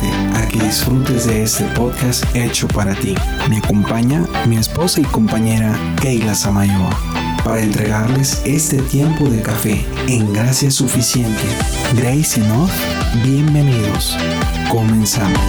invitarte a que disfrutes de este podcast hecho para ti. Me acompaña mi esposa y compañera Keila Samayoa para entregarles este tiempo de café en gracia suficiente. Grace Enough, bienvenidos. Comenzamos.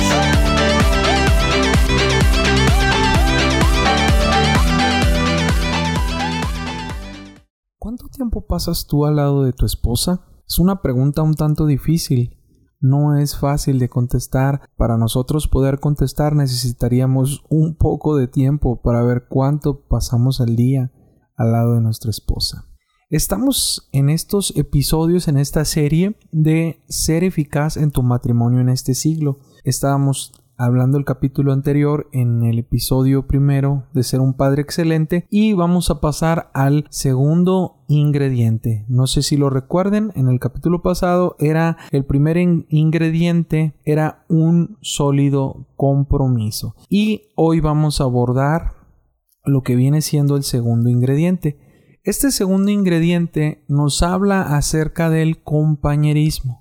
¿Cuánto tiempo pasas tú al lado de tu esposa? Es una pregunta un tanto difícil. No es fácil de contestar. Para nosotros poder contestar necesitaríamos un poco de tiempo para ver cuánto pasamos al día al lado de nuestra esposa. Estamos en estos episodios, en esta serie de ser eficaz en tu matrimonio en este siglo. Estábamos hablando el capítulo anterior en el episodio primero de ser un padre excelente y vamos a pasar al segundo ingrediente. No sé si lo recuerden, en el capítulo pasado era el primer ingrediente era un sólido compromiso y hoy vamos a abordar lo que viene siendo el segundo ingrediente. Este segundo ingrediente nos habla acerca del compañerismo.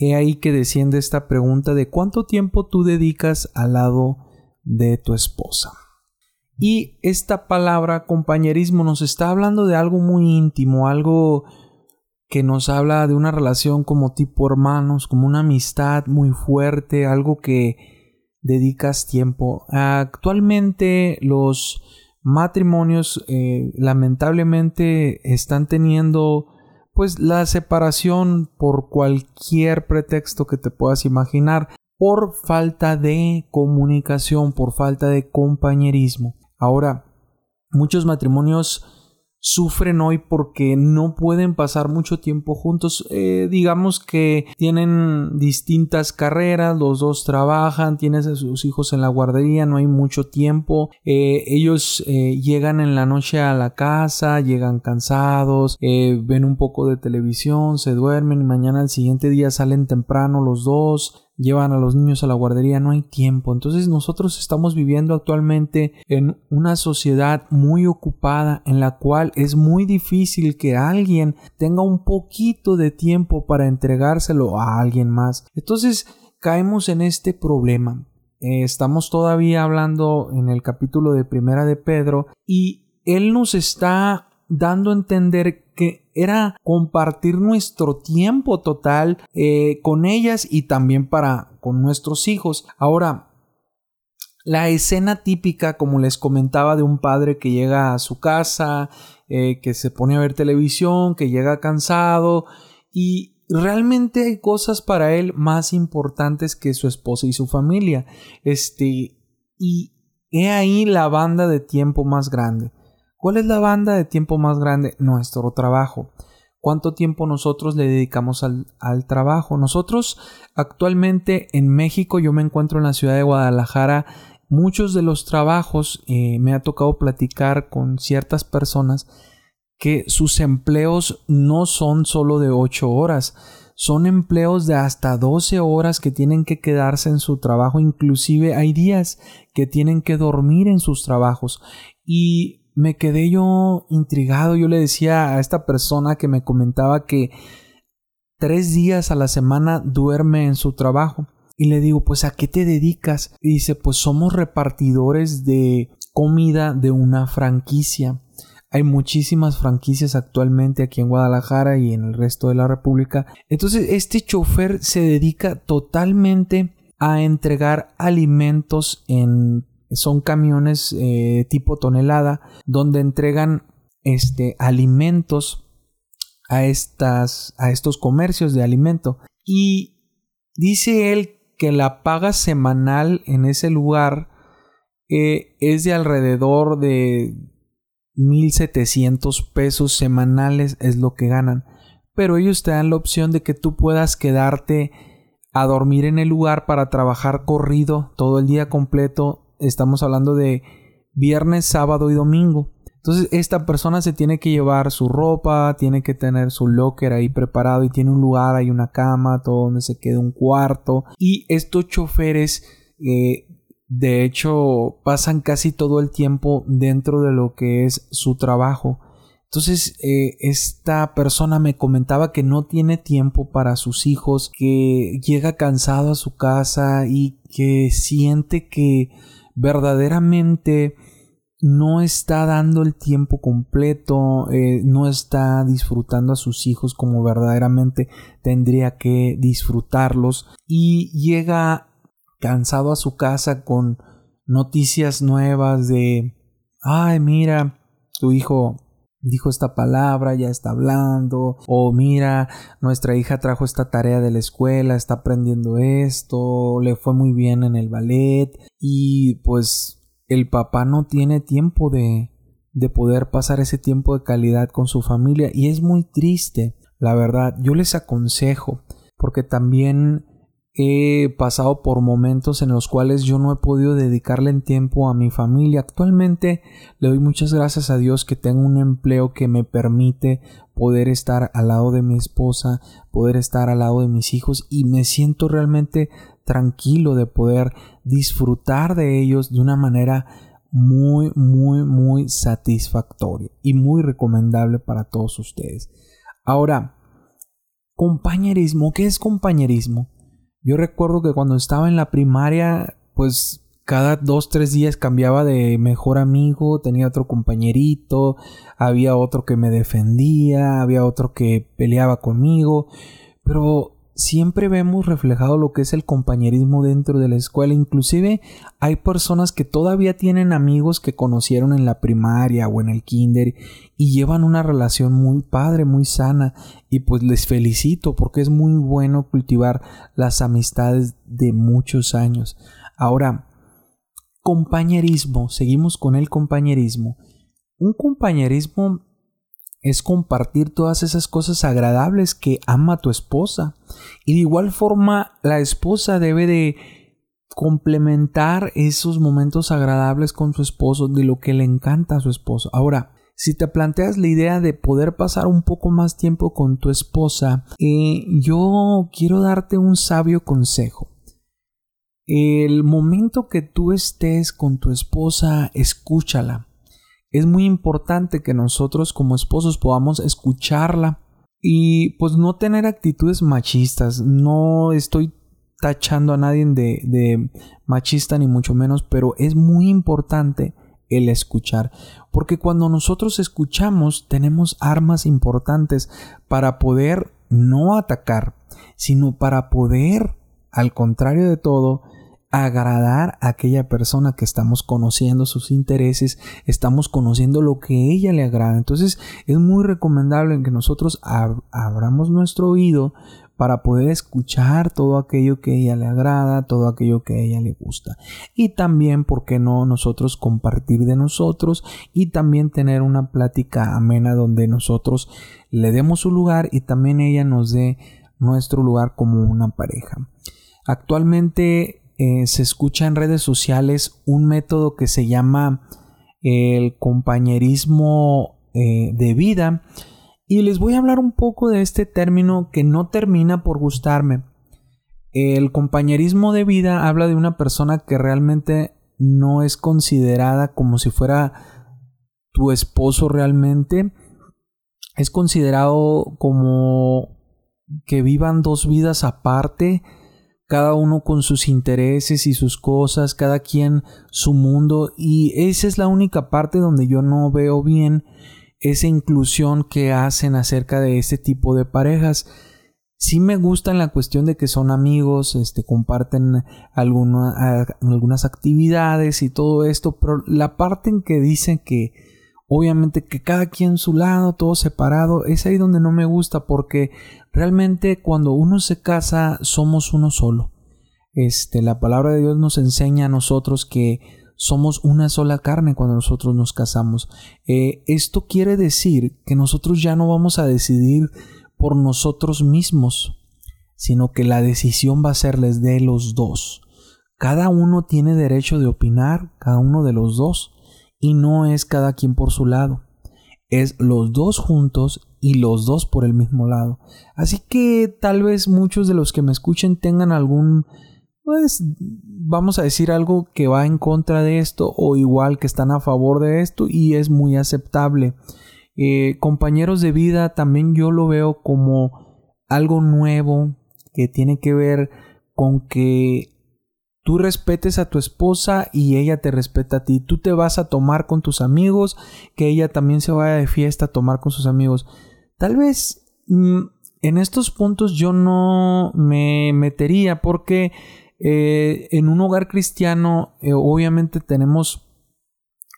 He ahí que desciende esta pregunta de cuánto tiempo tú dedicas al lado de tu esposa. Y esta palabra compañerismo nos está hablando de algo muy íntimo, algo que nos habla de una relación como tipo hermanos, como una amistad muy fuerte, algo que dedicas tiempo. Actualmente los matrimonios eh, lamentablemente están teniendo pues la separación por cualquier pretexto que te puedas imaginar, por falta de comunicación, por falta de compañerismo. Ahora, muchos matrimonios sufren hoy porque no pueden pasar mucho tiempo juntos. Eh, digamos que tienen distintas carreras, los dos trabajan, tienen a sus hijos en la guardería, no hay mucho tiempo. Eh, ellos eh, llegan en la noche a la casa, llegan cansados, ven un poco de televisión, se duermen y mañana al siguiente día salen temprano los dos llevan a los niños a la guardería, no hay tiempo. Entonces nosotros estamos viviendo actualmente en una sociedad muy ocupada en la cual es muy difícil que alguien tenga un poquito de tiempo para entregárselo a alguien más. Entonces caemos en este problema. Eh, estamos todavía hablando en el capítulo de Primera de Pedro y él nos está dando a entender era compartir nuestro tiempo total eh, con ellas y también para con nuestros hijos. Ahora, la escena típica, como les comentaba, de un padre que llega a su casa, eh, que se pone a ver televisión, que llega cansado y realmente hay cosas para él más importantes que su esposa y su familia. Este, y he ahí la banda de tiempo más grande. ¿Cuál es la banda de tiempo más grande? Nuestro trabajo. ¿Cuánto tiempo nosotros le dedicamos al, trabajo? Nosotros actualmente en México, yo me encuentro en la ciudad de Guadalajara, muchos de los trabajos eh, me ha tocado platicar con ciertas personas que sus empleos no son solo de 8 horas, son empleos de hasta 12 horas que tienen que quedarse en su trabajo, inclusive hay días que tienen que dormir en sus trabajos y me quedé yo intrigado. Yo le decía a esta persona que me comentaba que tres días a la semana duerme en su trabajo. Y le digo, pues ¿a qué te dedicas? Y dice, pues somos repartidores de comida de una franquicia. Hay muchísimas franquicias actualmente aquí en Guadalajara y en el resto de la República. Entonces este chofer se dedica totalmente a entregar alimentos en son camiones eh, tipo tonelada donde entregan este alimentos a estas a estos comercios de alimento. Y dice él que la paga semanal en ese lugar eh, es de alrededor de 1700 pesos semanales es lo que ganan. Pero ellos te dan la opción de que tú puedas quedarte a dormir en el lugar para trabajar corrido todo el día completo estamos hablando de viernes, sábado y domingo. Entonces esta persona se tiene que llevar su ropa, tiene que tener su locker ahí preparado y tiene un lugar, hay una cama, todo donde se queda un cuarto. Y estos choferes, eh, de hecho, pasan casi todo el tiempo dentro de lo que es su trabajo. Entonces, eh, esta persona me comentaba que no tiene tiempo para sus hijos, que llega cansado a su casa y que siente que verdaderamente no está dando el tiempo completo, eh, no está disfrutando a sus hijos como verdaderamente tendría que disfrutarlos y llega cansado a su casa con noticias nuevas de, ay, mira, tu hijo dijo esta palabra, ya está hablando, o mira, nuestra hija trajo esta tarea de la escuela, está aprendiendo esto, le fue muy bien en el ballet y pues el papá no tiene tiempo de de poder pasar ese tiempo de calidad con su familia y es muy triste, la verdad. Yo les aconsejo porque también he pasado por momentos en los cuales yo no he podido dedicarle tiempo a mi familia. Actualmente le doy muchas gracias a Dios que tengo un empleo que me permite poder estar al lado de mi esposa, poder estar al lado de mis hijos y me siento realmente tranquilo de poder disfrutar de ellos de una manera muy, muy, muy satisfactoria y muy recomendable para todos ustedes. Ahora, compañerismo, ¿qué es compañerismo? Yo recuerdo que cuando estaba en la primaria, pues cada dos, tres días cambiaba de mejor amigo, tenía otro compañerito, había otro que me defendía, había otro que peleaba conmigo, pero siempre vemos reflejado lo que es el compañerismo dentro de la escuela. Inclusive hay personas que todavía tienen amigos que conocieron en la primaria o en el kinder y llevan una relación muy padre, muy sana. Y pues les felicito porque es muy bueno cultivar las amistades de muchos años. Ahora, compañerismo, seguimos con el compañerismo. Un compañerismo es compartir todas esas cosas agradables que ama tu esposa. Y de igual forma, la esposa debe de complementar esos momentos agradables con su esposo, de lo que le encanta a su esposo. Ahora, si te planteas la idea de poder pasar un poco más tiempo con tu esposa, eh, yo quiero darte un sabio consejo. El momento que tú estés con tu esposa, escúchala es muy importante que nosotros como esposos podamos escucharla y pues no tener actitudes machistas. No estoy tachando a nadie de, machista ni mucho menos, pero es muy importante el escuchar. Porque cuando nosotros escuchamos tenemos armas importantes para poder no atacar, sino para poder, al contrario de todo, agradar a aquella persona que estamos conociendo sus intereses, estamos conociendo lo que ella le agrada. Entonces es muy recomendable que nosotros abramos nuestro oído para poder escuchar todo aquello que ella le agrada, todo aquello que a ella le gusta. Y también, ¿por qué no nosotros compartir de nosotros y también tener una plática amena donde nosotros le demos su lugar y también ella nos dé nuestro lugar como una pareja. Actualmente eh, se escucha en redes sociales un método que se llama el compañerismo eh, de vida y les voy a hablar un poco de este término que no termina por gustarme. El compañerismo de vida habla de una persona que realmente no es considerada como si fuera tu esposo realmente. Es considerado como que vivan dos vidas aparte cada uno con sus intereses y sus cosas, cada quien su mundo y esa es la única parte donde yo no veo bien esa inclusión que hacen acerca de este tipo de parejas. Sí me gusta en la cuestión de que son amigos, este, comparten algunas actividades y todo esto, pero la parte en que dicen que obviamente que cada quien su lado, todo separado, es ahí donde no me gusta porque realmente cuando uno se casa somos uno solo. Este, la palabra de Dios nos enseña a nosotros que somos una sola carne cuando nosotros nos casamos. Eh, esto quiere decir que nosotros ya no vamos a decidir por nosotros mismos, sino que la decisión va a serles de los dos. Cada uno tiene derecho de opinar, cada uno de los dos y no es cada quien por su lado. Es los dos juntos y los dos por el mismo lado. Así que tal vez muchos de los que me escuchen tengan algún pues vamos a decir algo que va en contra de esto o igual que están a favor de esto y es muy aceptable. Eh, compañeros de vida también yo lo veo como algo nuevo que tiene que ver con que tú respetes a tu esposa y ella te respeta a ti. Tú te vas a tomar con tus amigos, que ella también se vaya de fiesta a tomar con sus amigos. Tal vez mm, en estos puntos yo no me metería porque eh, en un hogar cristiano eh, obviamente tenemos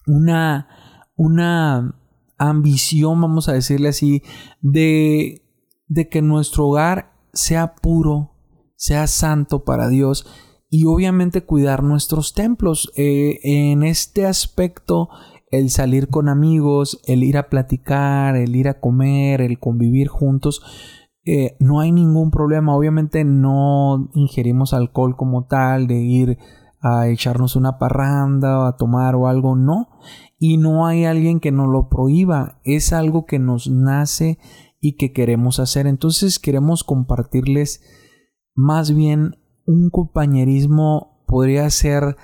una, una ambición, vamos a decirle así, de, de que nuestro hogar sea puro, sea santo para Dios y obviamente cuidar nuestros templos. Eh, en este aspecto, el salir con amigos, el ir a platicar, el ir a comer, el convivir juntos, eh, no hay ningún problema. Obviamente no ingerimos alcohol como tal, de ir a echarnos una parranda a tomar o algo, no. Y no hay alguien que nos lo prohíba. Es algo que nos nace y que queremos hacer. Entonces queremos compartirles más bien un compañerismo podría ser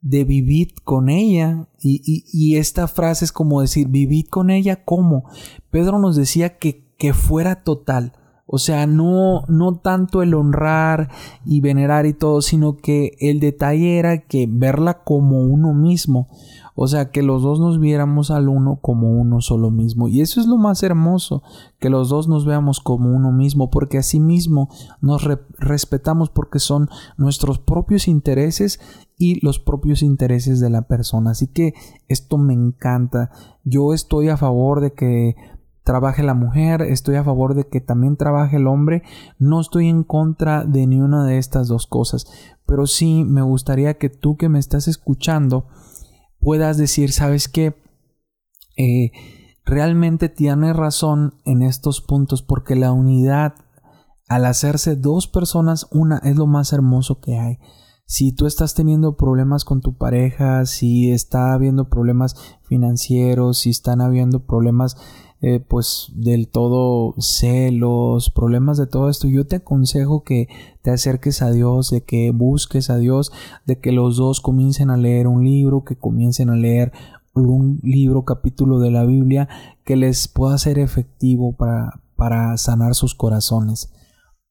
de vivir con ella. Y, esta frase es como decir, vivid con ella, ¿cómo? Pedro nos decía que, que fuera total. O sea, no, no tanto el honrar y venerar y todo, sino que el detalle era que verla como uno mismo. O sea, que los dos nos viéramos al uno como uno solo mismo. Y eso es lo más hermoso, que los dos nos veamos como uno mismo, porque así mismo nos respetamos porque son nuestros propios intereses y los propios intereses de la persona. Así que esto me encanta. Yo estoy a favor de que trabaje la mujer, estoy a favor de que también trabaje el hombre, no estoy en contra de ni una de estas dos cosas, pero sí me gustaría que tú que me estás escuchando, puedas decir, ¿sabes qué? Eh, realmente tiene razón en estos puntos porque la unidad, al hacerse dos personas, una es lo más hermoso que hay. Si tú estás teniendo problemas con tu pareja, si está habiendo problemas financieros, si están habiendo problemas eh, pues del todo celos, problemas de todo esto, yo te aconsejo que te acerques a Dios, de que busques a Dios, de que los dos comiencen a leer un libro, que comiencen a leer un libro, capítulo de la Biblia que les pueda ser efectivo para, para sanar sus corazones.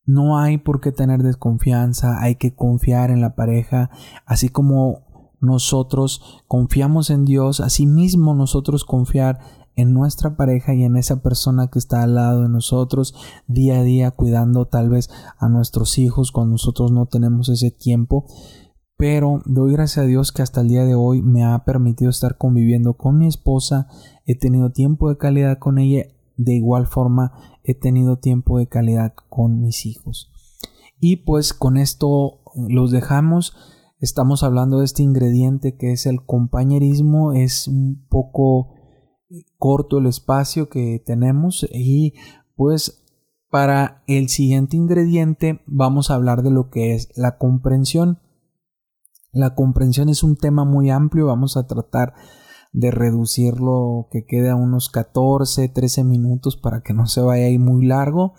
No hay por qué tener desconfianza, hay que confiar en la pareja, así como nosotros confiamos en Dios, así mismo nosotros confiar en nuestra pareja y en esa persona que está al lado de nosotros día a día cuidando tal vez a nuestros hijos cuando nosotros no tenemos ese tiempo. Pero doy gracias a Dios que hasta el día de hoy me ha permitido estar conviviendo con mi esposa. He tenido tiempo de calidad con ella. De igual forma he tenido tiempo de calidad con mis hijos. Y pues con esto los dejamos. Estamos hablando de este ingrediente que es el compañerismo. Es un poco corto el espacio que tenemos y pues para el siguiente ingrediente vamos a hablar de lo que es la comprensión. La comprensión es un tema muy amplio, vamos a tratar de reducirlo que quede a unos 14, 13 minutos para que no se vaya ahí muy largo.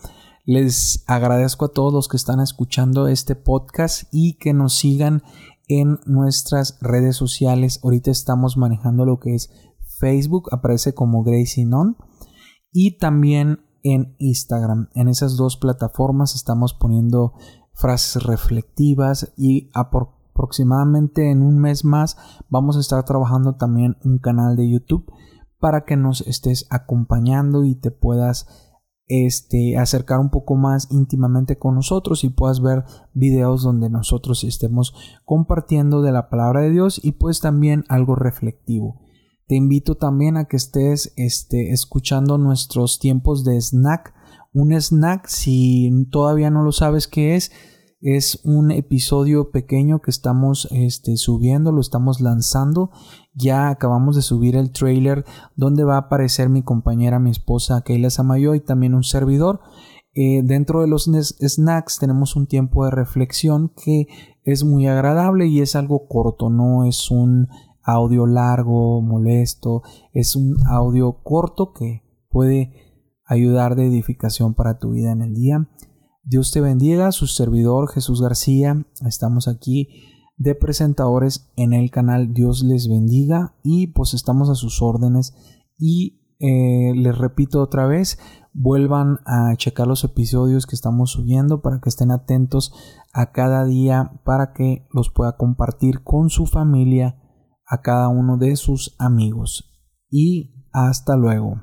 Les agradezco a todos los que están escuchando este podcast y que nos sigan en nuestras redes sociales. Ahorita estamos manejando lo que es Facebook aparece como Gracie Non y también en Instagram. En esas dos plataformas estamos poniendo frases reflectivas y aproximadamente en un mes más vamos a estar trabajando también un canal de YouTube para que nos estés acompañando y te puedas este, acercar un poco más íntimamente con nosotros y puedas ver videos donde nosotros estemos compartiendo de la palabra de Dios y pues también algo reflectivo. Te invito también a que estés este, escuchando nuestros tiempos de snack. Un snack, si todavía no lo sabes qué es, es un episodio pequeño que estamos este, subiendo, lo estamos lanzando. Ya acabamos de subir el trailer donde va a aparecer mi compañera, mi esposa Keila Samayo y también un servidor. Eh, dentro de los snacks tenemos un tiempo de reflexión que es muy agradable y es algo corto, no es un audio largo, molesto, es un audio corto que puede ayudar de edificación para tu vida en el día. Dios te bendiga, su servidor Jesús García, estamos aquí de presentadores en el canal. Dios les bendiga y pues estamos a sus órdenes. Y eh, les repito otra vez, vuelvan a checar los episodios que estamos subiendo para que estén atentos a cada día para que los pueda compartir con su familia, a cada uno de sus amigos. Y hasta luego.